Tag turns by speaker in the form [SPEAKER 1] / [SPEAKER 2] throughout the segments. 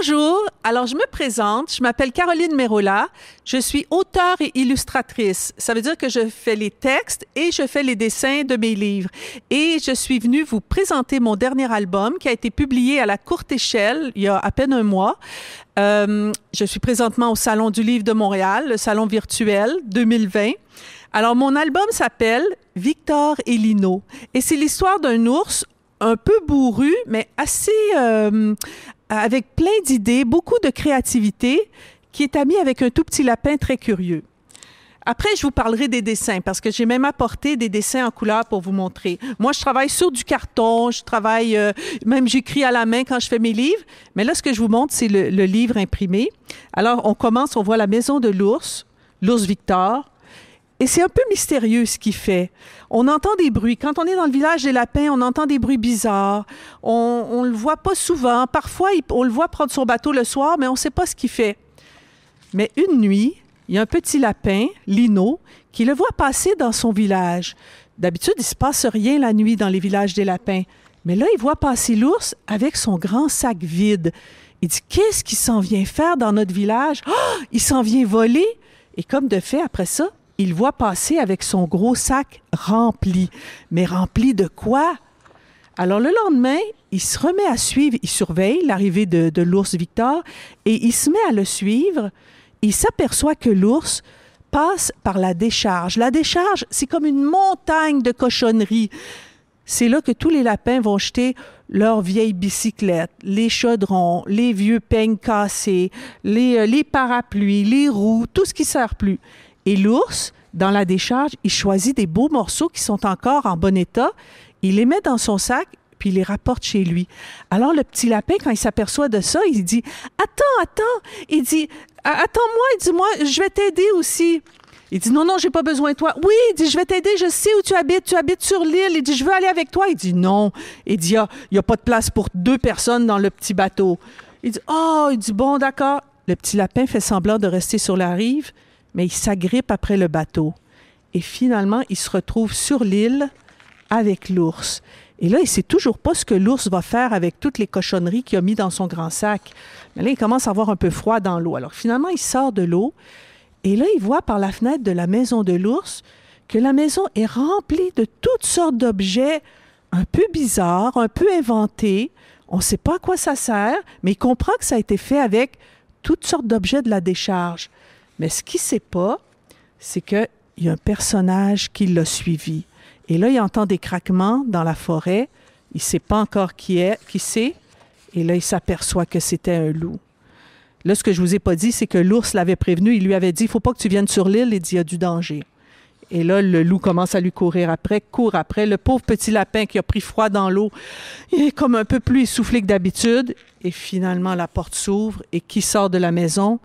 [SPEAKER 1] Bonjour, alors je me présente, je m'appelle Caroline Merola, je suis auteure et illustratrice. Ça veut dire que je fais les textes et je fais les dessins de mes livres. Et je suis venue vous présenter mon dernier album qui a été publié à la courte échelle il y a à peine un mois. Euh, je suis présentement au Salon du Livre de Montréal, le Salon virtuel 2020. Alors mon album s'appelle Victor et Lino et c'est l'histoire d'un ours un peu bourru, mais assez, euh, avec plein d'idées, beaucoup de créativité, qui est ami avec un tout petit lapin très curieux. Après, je vous parlerai des dessins parce que j'ai même apporté des dessins en couleur pour vous montrer. Moi, je travaille sur du carton, je travaille, euh, même j'écris à la main quand je fais mes livres. Mais là, ce que je vous montre, c'est le, le livre imprimé. Alors, on commence, on voit la maison de l'ours, l'ours Victor. Et c'est un peu mystérieux ce qu'il fait. On entend des bruits. Quand on est dans le village des lapins, on entend des bruits bizarres. On ne le voit pas souvent. Parfois, on le voit prendre son bateau le soir, mais on ne sait pas ce qu'il fait. Mais une nuit, il y a un petit lapin, Lino, qui le voit passer dans son village. D'habitude, il ne se passe rien la nuit dans les villages des lapins. Mais là, il voit passer l'ours avec son grand sac vide. Il dit, qu'est-ce qu'il s'en vient faire dans notre village? Oh, il s'en vient voler. Et comme de fait, après ça, il voit passer avec son gros sac rempli. Mais rempli de quoi? Alors le lendemain, il se remet à suivre, il surveille l'arrivée de, l'ours Victor et il se met à le suivre. Il s'aperçoit que l'ours passe par la décharge. La décharge, c'est comme une montagne de cochonneries. C'est là que tous les lapins vont jeter leurs vieilles bicyclettes, les chaudrons, les vieux peignes cassés, les, les parapluies, les roues, tout ce qui sert plus. Et l'ours, dans la décharge, il choisit des beaux morceaux qui sont encore en bon état, il les met dans son sac, puis il les rapporte chez lui. Alors le petit lapin, quand il s'aperçoit de ça, il dit Attends, attends. Il dit Attends-moi, il dit Moi, je vais t'aider aussi. Il dit non, non, j'ai pas besoin de toi. Oui, il dit, je vais t'aider, je sais où tu habites, tu habites sur l'île. Il dit, je veux aller avec toi. Il dit non. Il dit, il n'y a, pas de place pour deux personnes dans le petit bateau. Il dit, oh, il dit, bon, d'accord. Le petit lapin fait semblant de rester sur la rive mais il s'agrippe après le bateau. Et finalement, il se retrouve sur l'île avec l'ours. Et là, il sait toujours pas ce que l'ours va faire avec toutes les cochonneries qu'il a mis dans son grand sac. Mais là, il commence à avoir un peu froid dans l'eau. Alors finalement, il sort de l'eau et là, il voit par la fenêtre de la maison de l'ours que la maison est remplie de toutes sortes d'objets un peu bizarres, un peu inventés. On ne sait pas à quoi ça sert, mais il comprend que ça a été fait avec toutes sortes d'objets de la décharge. Mais ce qu'il sait pas, c'est qu'il y a un personnage qui l'a suivi. Et là, il entend des craquements dans la forêt. Il sait pas encore qui est, qui c'est. Et là, il s'aperçoit que c'était un loup. Là, ce que je vous ai pas dit, c'est que l'ours l'avait prévenu. Il lui avait dit, il faut pas que tu viennes sur l'île. Il dit, il y a du danger. Et là, le loup commence à lui courir après, court après. Le pauvre petit lapin qui a pris froid dans l'eau, il est comme un peu plus essoufflé que d'habitude. Et finalement, la porte s'ouvre et qui sort de la maison?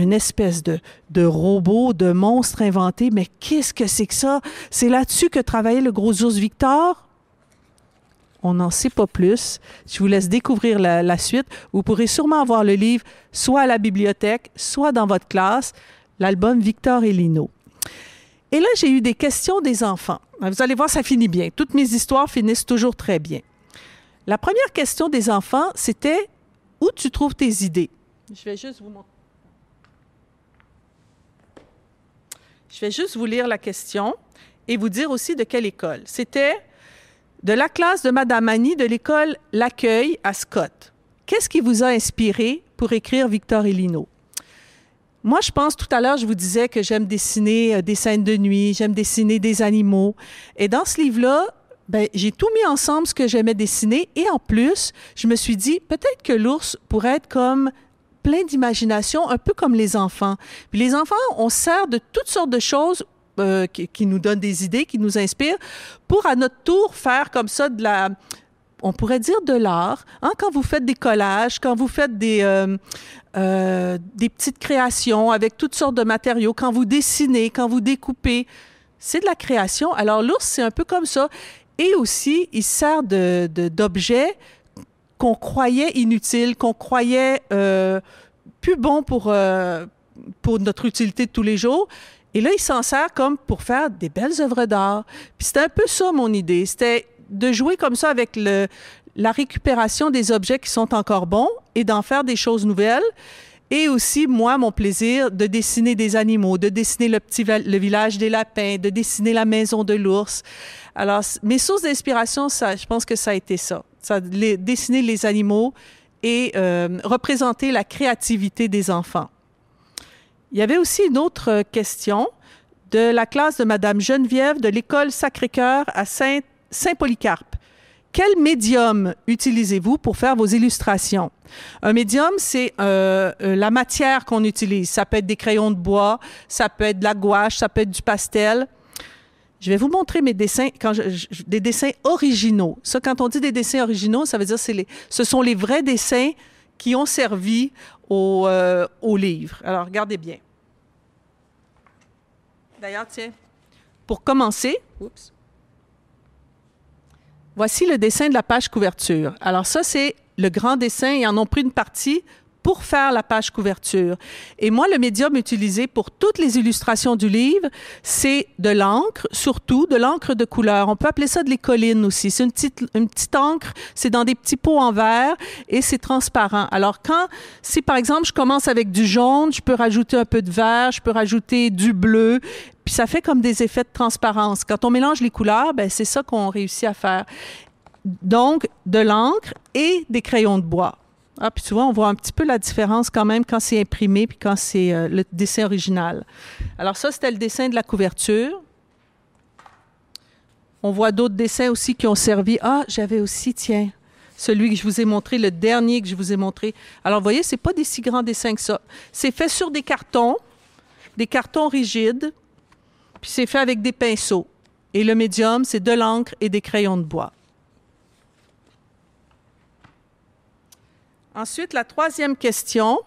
[SPEAKER 1] Une espèce de, de robot, de monstre inventé. Mais qu'est-ce que c'est que ça? C'est là-dessus que travaillait le gros ours Victor? On n'en sait pas plus. Je vous laisse découvrir la, la, suite. Vous pourrez sûrement avoir le livre soit à la bibliothèque, soit dans votre classe, l'album Victor et Lino. Et là, j'ai eu des questions des enfants. Vous allez voir, ça finit bien. Toutes mes histoires finissent toujours très bien. La première question des enfants, c'était où tu trouves tes idées? Je vais juste vous montrer. Je vais juste vous lire la question et vous dire aussi de quelle école. C'était de la classe de Madame Annie de l'école L'Accueil à Scott. Qu'est-ce qui vous a inspiré pour écrire Victor et Lino? Moi, je pense tout à l'heure, je vous disais que j'aime dessiner euh, des scènes de nuit, j'aime dessiner des animaux. Et dans ce livre-là, ben, j'ai tout mis ensemble ce que j'aimais dessiner. Et en plus, je me suis dit, peut-être que l'ours pourrait être comme plein d'imagination, un peu comme les enfants. Puis les enfants, on sert de toutes sortes de choses euh, qui, nous donnent des idées, qui nous inspirent, pour à notre tour faire comme ça de la, on pourrait dire de l'art. Hein, quand vous faites des collages, quand vous faites des, euh, euh, des petites créations avec toutes sortes de matériaux, quand vous dessinez, quand vous découpez, c'est de la création. Alors l'ours, c'est un peu comme ça. Et aussi, il sert de, d'objets qu'on croyait inutiles, qu'on croyait euh, plus bons pour, euh, pour notre utilité de tous les jours. Et là, il s'en sert comme pour faire des belles œuvres d'art. Puis c'était un peu ça mon idée. C'était de jouer comme ça avec la récupération des objets qui sont encore bons et d'en faire des choses nouvelles. Et aussi, moi, mon plaisir de dessiner des animaux, de dessiner le petit le village des lapins, de dessiner la maison de l'ours. Alors, mes sources d'inspiration, ça, je pense que ça a été ça. Dessiner les animaux et euh, représenter la créativité des enfants. Il y avait aussi une autre question de la classe de Madame Geneviève de l'école Sacré-Cœur à Saint Saint-Polycarpe. Quel médium utilisez-vous pour faire vos illustrations? Un médium, c'est euh, euh, la matière qu'on utilise. Ça peut être des crayons de bois, ça peut être de la gouache, ça peut être du pastel. Je vais vous montrer mes dessins, quand des dessins originaux. Ça, quand on dit des dessins originaux, ça veut dire que ce sont les vrais dessins qui ont servi au, euh, au livre. Alors, regardez bien. D'ailleurs, tiens, pour commencer, Voici le dessin de la page couverture. Alors ça, c'est le grand dessin. Ils en ont pris une partie pour faire la page couverture. Et moi, le médium utilisé pour toutes les illustrations du livre, c'est de l'encre, surtout de l'encre de couleur. On peut appeler ça de l'écoline aussi. C'est une petite, une petite encre, c'est dans des petits pots en verre et c'est transparent. Alors quand, si par exemple je commence avec du jaune, je peux rajouter un peu de vert, je peux rajouter du bleu, puis ça fait comme des effets de transparence. Quand on mélange les couleurs, ben c'est ça qu'on réussit à faire. Donc, de l'encre et des crayons de bois. Ah, puis tu vois, on voit un petit peu la différence quand même quand c'est imprimé puis quand c'est euh, le dessin original. Alors ça, c'était le dessin de la couverture. On voit d'autres dessins aussi qui ont servi. Ah, j'avais aussi, tiens, celui que je vous ai montré, le dernier que je vous ai montré. Alors, vous voyez, c'est pas des si grands dessins que ça. C'est fait sur des cartons, des cartons rigides, puis c'est fait avec des pinceaux. Et le médium, c'est de l'encre et des crayons de bois. Ensuite, la troisième question,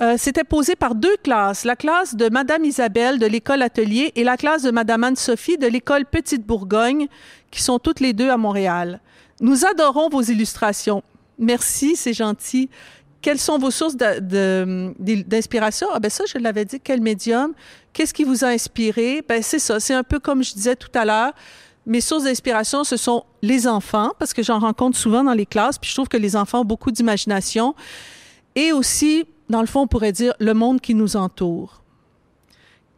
[SPEAKER 1] euh, c'était posée par deux classes, la classe de Madame Isabelle de l'école Atelier et la classe de Madame Anne-Sophie de l'école Petite Bourgogne, qui sont toutes les deux à Montréal. Nous adorons vos illustrations. Merci, c'est gentil. Quelles sont vos sources d'inspiration? Ah ben ça, je l'avais dit. Quel médium? Qu'est-ce qui vous a inspiré? Ben c'est ça. C'est un peu comme je disais tout à l'heure mes sources d'inspiration, ce sont les enfants, parce que j'en rencontre souvent dans les classes, puis je trouve que les enfants ont beaucoup d'imagination. Et aussi, dans le fond, on pourrait dire le monde qui nous entoure.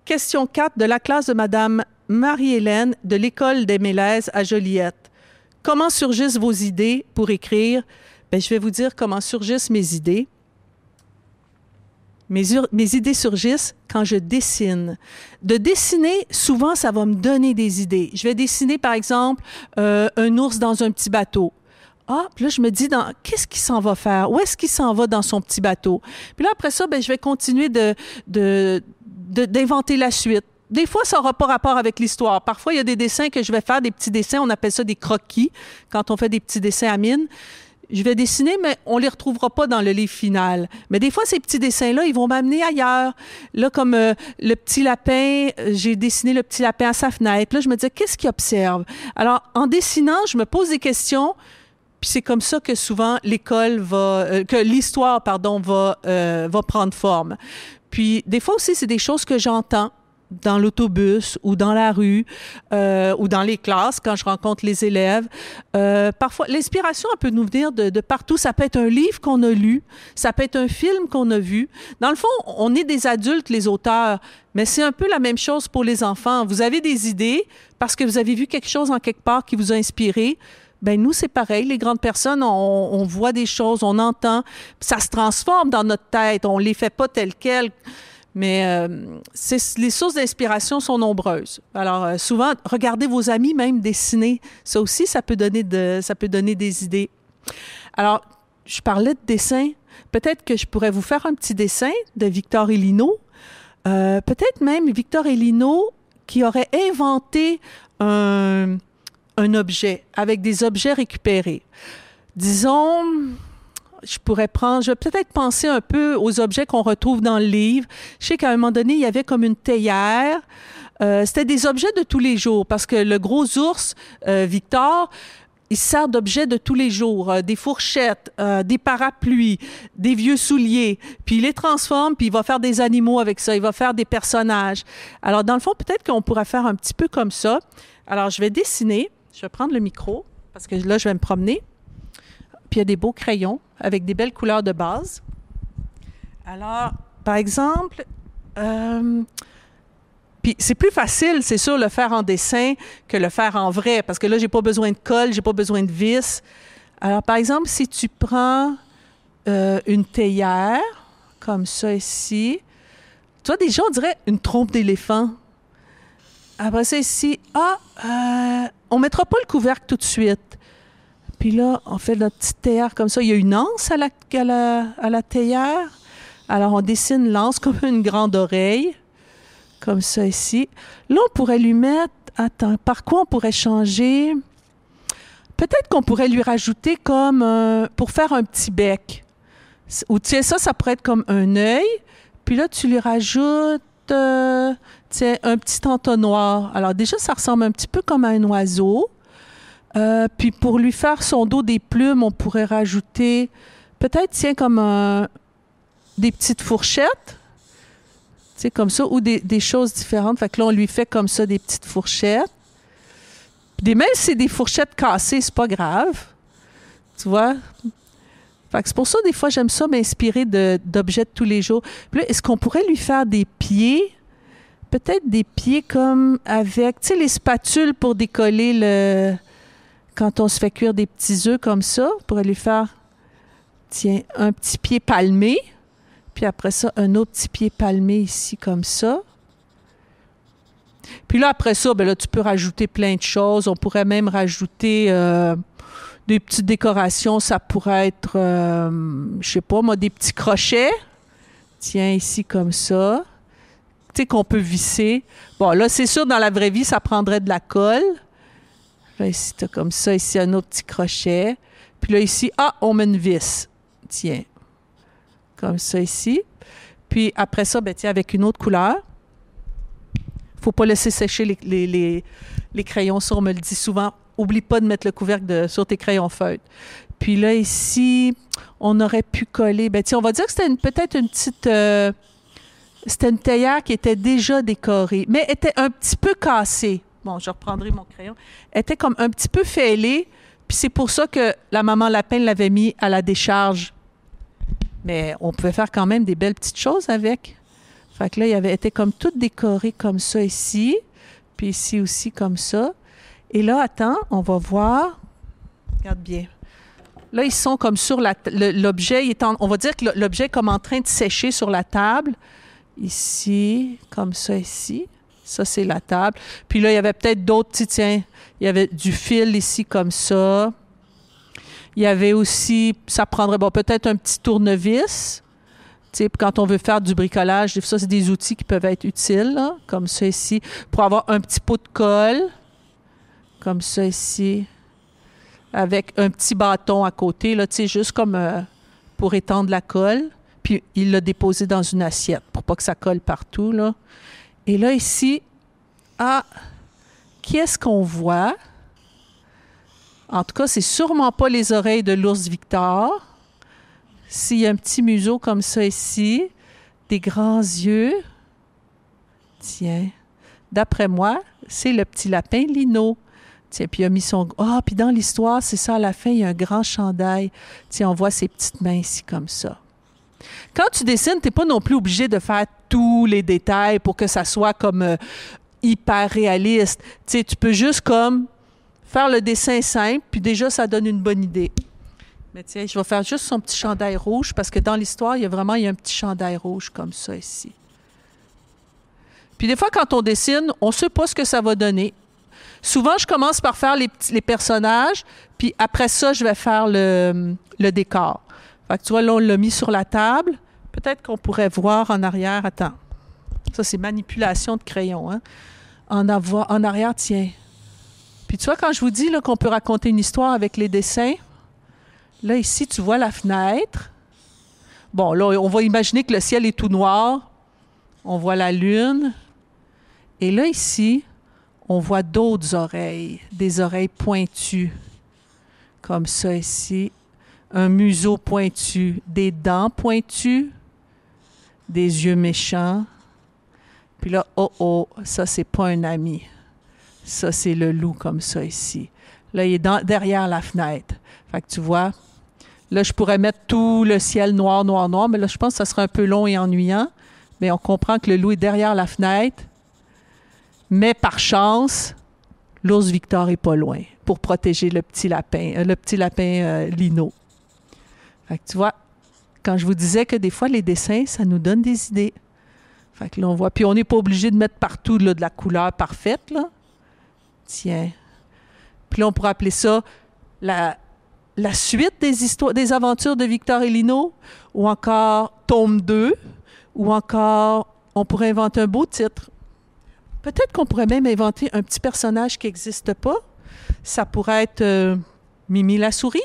[SPEAKER 1] Question 4 de la classe de Madame Marie-Hélène de l'École des Mélèzes à Joliette. Comment surgissent vos idées pour écrire? Bien, je vais vous dire comment surgissent mes idées. Mes, idées surgissent quand je dessine. De dessiner, souvent, ça va me donner des idées. Je vais dessiner, par exemple, euh, un ours dans un petit bateau. Ah, puis là, je me dis, qu'est-ce qu'il s'en va faire? Où est-ce qu'il s'en va dans son petit bateau? Puis là, après ça, ben, je vais continuer de, d'inventer la suite. Des fois, ça n'aura pas rapport avec l'histoire. Parfois, il y a des dessins que je vais faire, des petits dessins, on appelle ça des croquis, quand on fait des petits dessins à mine je vais dessiner, mais on les retrouvera pas dans le livre final. Mais des fois, ces petits dessins-là, ils vont m'amener ailleurs. Là, comme euh, le petit lapin, euh, j'ai dessiné le petit lapin à sa fenêtre. Là, je me disais, qu'est-ce qu'il observe? Alors, en dessinant, je me pose des questions. Puis c'est comme ça que souvent l'école va, euh, que l'histoire, pardon, va, va prendre forme. Puis des fois aussi, c'est des choses que j'entends dans l'autobus ou dans la rue euh, ou dans les classes quand je rencontre les élèves. Euh, parfois, l'inspiration peut nous venir de, de, partout. Ça peut être un livre qu'on a lu, ça peut être un film qu'on a vu. Dans le fond, on est des adultes, les auteurs, mais c'est un peu la même chose pour les enfants. Vous avez des idées parce que vous avez vu quelque chose en quelque part qui vous a inspiré. Ben nous, c'est pareil. Les grandes personnes, on, on, voit des choses, on entend, ça se transforme dans notre tête. On les fait pas telles quelles. Mais euh, les sources d'inspiration sont nombreuses. Alors, euh, souvent, regardez vos amis même dessiner. Ça aussi, ça peut donner, ça peut donner des idées. Alors, je parlais de dessin. Peut-être que je pourrais vous faire un petit dessin de Victor Elino. Euh, peut-être même Victor Elino qui aurait inventé un objet avec des objets récupérés. Disons, je pourrais prendre, je vais peut-être penser un peu aux objets qu'on retrouve dans le livre. Je sais qu'à un moment donné, il y avait comme une théière. Euh, c'était des objets de tous les jours parce que le gros ours, euh, Victor, il sert d'objets de tous les jours, euh, des fourchettes, des parapluies, des vieux souliers, puis il les transforme, puis il va faire des animaux avec ça, il va faire des personnages. Alors dans le fond, peut-être qu'on pourrait faire un petit peu comme ça. Alors je vais dessiner, je vais prendre le micro parce que là je vais me promener. Il y a des beaux crayons avec des belles couleurs de base. Alors par exemple, euh, puis c'est plus facile, c'est sûr, le faire en dessin que le faire en vrai, parce que là, j'ai pas besoin de colle, j'ai pas besoin de vis. Alors, par exemple, si tu prends euh, une théière, comme ça ici, toi, déjà, on dirait une trompe d'éléphant. Après ça, ici, ah, euh, on mettra pas le couvercle tout de suite. Puis là, on fait notre petite théière comme ça. Il y a une anse à la, à théière. Alors, on dessine l'anse comme une grande oreille comme ça ici. Là, on pourrait lui mettre, attends, par quoi on pourrait changer? Peut-être qu'on pourrait lui rajouter comme, euh, pour faire un petit bec. Ou tiens, ça, ça pourrait être comme un œil. Puis là, tu lui rajoutes, euh, un petit entonnoir. Alors déjà, ça ressemble un petit peu comme un oiseau. Euh, puis pour lui faire son dos des plumes, on pourrait rajouter peut-être, tiens, comme un, des petites fourchettes sais, comme ça, ou des, des, choses différentes. Fait que là, on lui fait comme ça des petites fourchettes. Puis même si c'est des fourchettes cassées, c'est pas grave. Tu vois? Fait que c'est pour ça, des fois, j'aime ça m'inspirer d'objets de, tous les jours. Puis là, est-ce qu'on pourrait lui faire des pieds? Peut-être des pieds comme avec, tu sais, les spatules pour décoller le... Quand on se fait cuire des petits œufs comme ça, on pourrait lui faire, tiens, un petit pied palmé. Puis après ça, un autre petit pied palmé ici comme ça. Puis là, après ça, ben là, tu peux rajouter plein de choses. On pourrait même rajouter euh, des petites décorations. Ça pourrait être, euh, je sais pas moi, des petits crochets. Tiens, ici comme ça. Tu sais, qu'on peut visser. Bon, là, c'est sûr, dans la vraie vie, ça prendrait de la colle. Là, ici, tu comme ça. Ici, un autre petit crochet. Puis là, ici, ah, on met une vis. Tiens comme ça ici. Puis après ça, ben, tiens, avec une autre couleur. faut pas laisser sécher les, crayons. Ça, on me le dit souvent. Oublie pas de mettre le couvercle sur tes crayons feutres. Puis là, ici, on aurait pu coller. Ben, tiens, on va dire que c'était peut-être une petite. Euh, c'était une théière qui était déjà décorée, mais était un petit peu cassée. Bon, je reprendrai mon crayon. Était comme un petit peu fêlée. Puis c'est pour ça que la maman lapin l'avait mis à la décharge mais on pouvait faire quand même des belles petites choses avec. Fait que là, il avait été comme tout décoré comme ça ici, puis ici aussi comme ça. Et là, attends, on va voir. Regarde bien. Là, ils sont comme sur l'objet. On va dire que l'objet est comme en train de sécher sur la table. Ici, comme ça ici. Ça, c'est la table. Puis là, il y avait peut-être d'autres, tiens, il y avait du fil ici comme ça. Il y avait aussi, ça prendrait bon, peut-être un petit tournevis. quand on veut faire du bricolage, ça, c'est des outils qui peuvent être utiles, comme ça ici, pour avoir un petit pot de colle, comme ça ici, avec un petit bâton à côté, là, juste comme euh, pour étendre la colle. Puis il l'a déposé dans une assiette pour pas que ça colle partout. Là. Et là, ici, ah, qu'est-ce qu'on voit? En tout cas, c'est sûrement pas les oreilles de l'ours Victor. S'il y a un petit museau comme ça ici, des grands yeux, tiens, d'après moi, c'est le petit lapin Lino. Tiens, puis il a mis son... Ah, puis dans l'histoire, c'est ça, à la fin, il y a un grand chandail. Tiens, on voit ses petites mains ici comme ça. Quand tu dessines, tu n'es pas non plus obligé de faire tous les détails pour que ça soit comme euh, hyper réaliste. Tu sais, tu peux juste comme faire le dessin simple, puis déjà, ça donne une bonne idée. Mais tiens, je vais faire juste son petit chandail rouge, parce que dans l'histoire, il y a vraiment il y a un petit chandail rouge comme ça ici. Puis des fois, quand on dessine, on ne sait pas ce que ça va donner. Souvent, je commence par faire les, personnages, puis après ça, je vais faire le décor. Tu vois, là, on l'a mis sur la table. Peut-être qu'on pourrait voir en arrière. Attends. Ça, c'est manipulation de crayon. Hein? en, avoir, en arrière, tiens. Puis tu vois, quand je vous dis qu'on peut raconter une histoire avec les dessins, là, ici, tu vois la fenêtre. Bon, là, on va imaginer que le ciel est tout noir. On voit la lune. Et là, ici, on voit d'autres oreilles, des oreilles pointues, comme ça ici, un museau pointu, des dents pointues, des yeux méchants. Puis là, oh oh, ça c'est pas un ami. Ça c'est le loup comme ça ici. Là, il est derrière la fenêtre. Fait que tu vois, là je pourrais mettre tout le ciel noir, noir, noir, mais là je pense que ça serait un peu long et ennuyant. Mais on comprend que le loup est derrière la fenêtre mais par chance, l'ours Victor est pas loin pour protéger le petit lapin, euh, le petit lapin euh, Lino. Fait que tu vois, quand je vous disais que des fois les dessins, ça nous donne des idées. Fait que là, on voit. Puis on n'est pas obligé de mettre partout de la couleur parfaite, là. Tiens. Puis là, on pourrait appeler ça la, la suite des histoires, des aventures de Victor et Lino, ou encore tome 2, ou encore, on pourrait inventer un beau titre. Peut-être qu'on pourrait même inventer un petit personnage qui n'existe pas. Ça pourrait être euh, Mimi la souris,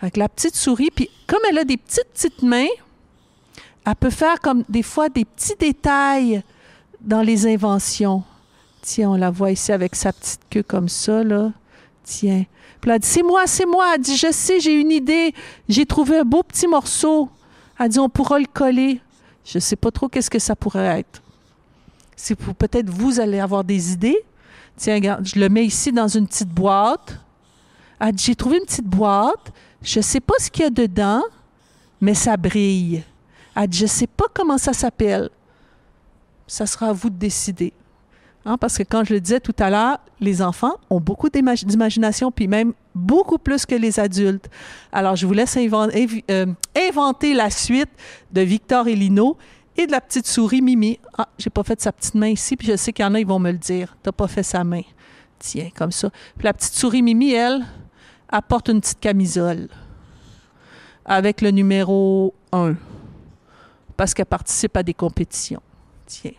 [SPEAKER 1] avec la petite souris. Puis comme elle a des petites, petites mains, elle peut faire comme des fois des petits détails dans les inventions. Tiens, on la voit ici avec sa petite queue comme ça, là. Tiens. Puis elle dit, c'est moi, c'est moi. Elle dit, je sais, j'ai une idée. J'ai trouvé un beau petit morceau. Elle dit, on pourra le coller. Je ne sais pas trop qu'est-ce que ça pourrait être si peut-être vous allez avoir des idées. Tiens, regarde, je le mets ici dans une petite boîte. Ah, j'ai trouvé une petite boîte. Je ne sais pas ce qu'il y a dedans, mais ça brille. Ah, je ne sais pas comment ça s'appelle. Ça sera à vous de décider. Hein, parce que quand je le disais tout à l'heure, les enfants ont beaucoup d'imagination, puis même beaucoup plus que les adultes. Alors, je vous laisse euh, inventer la suite de Victor et Lino et de la petite souris Mimi. Ah, j'ai pas fait sa petite main ici, puis je sais qu'il y en a, ils vont me le dire. T'as pas fait sa main. Tiens, comme ça. Puis la petite souris Mimi, elle, apporte une petite camisole avec le numéro 1 parce qu'elle participe à des compétitions. Tiens.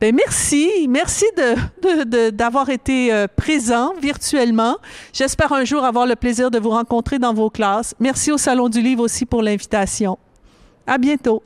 [SPEAKER 1] Ben merci, merci d'avoir de, été euh, présent virtuellement. J'espère un jour avoir le plaisir de vous rencontrer dans vos classes. Merci au Salon du Livre aussi pour l'invitation. À bientôt.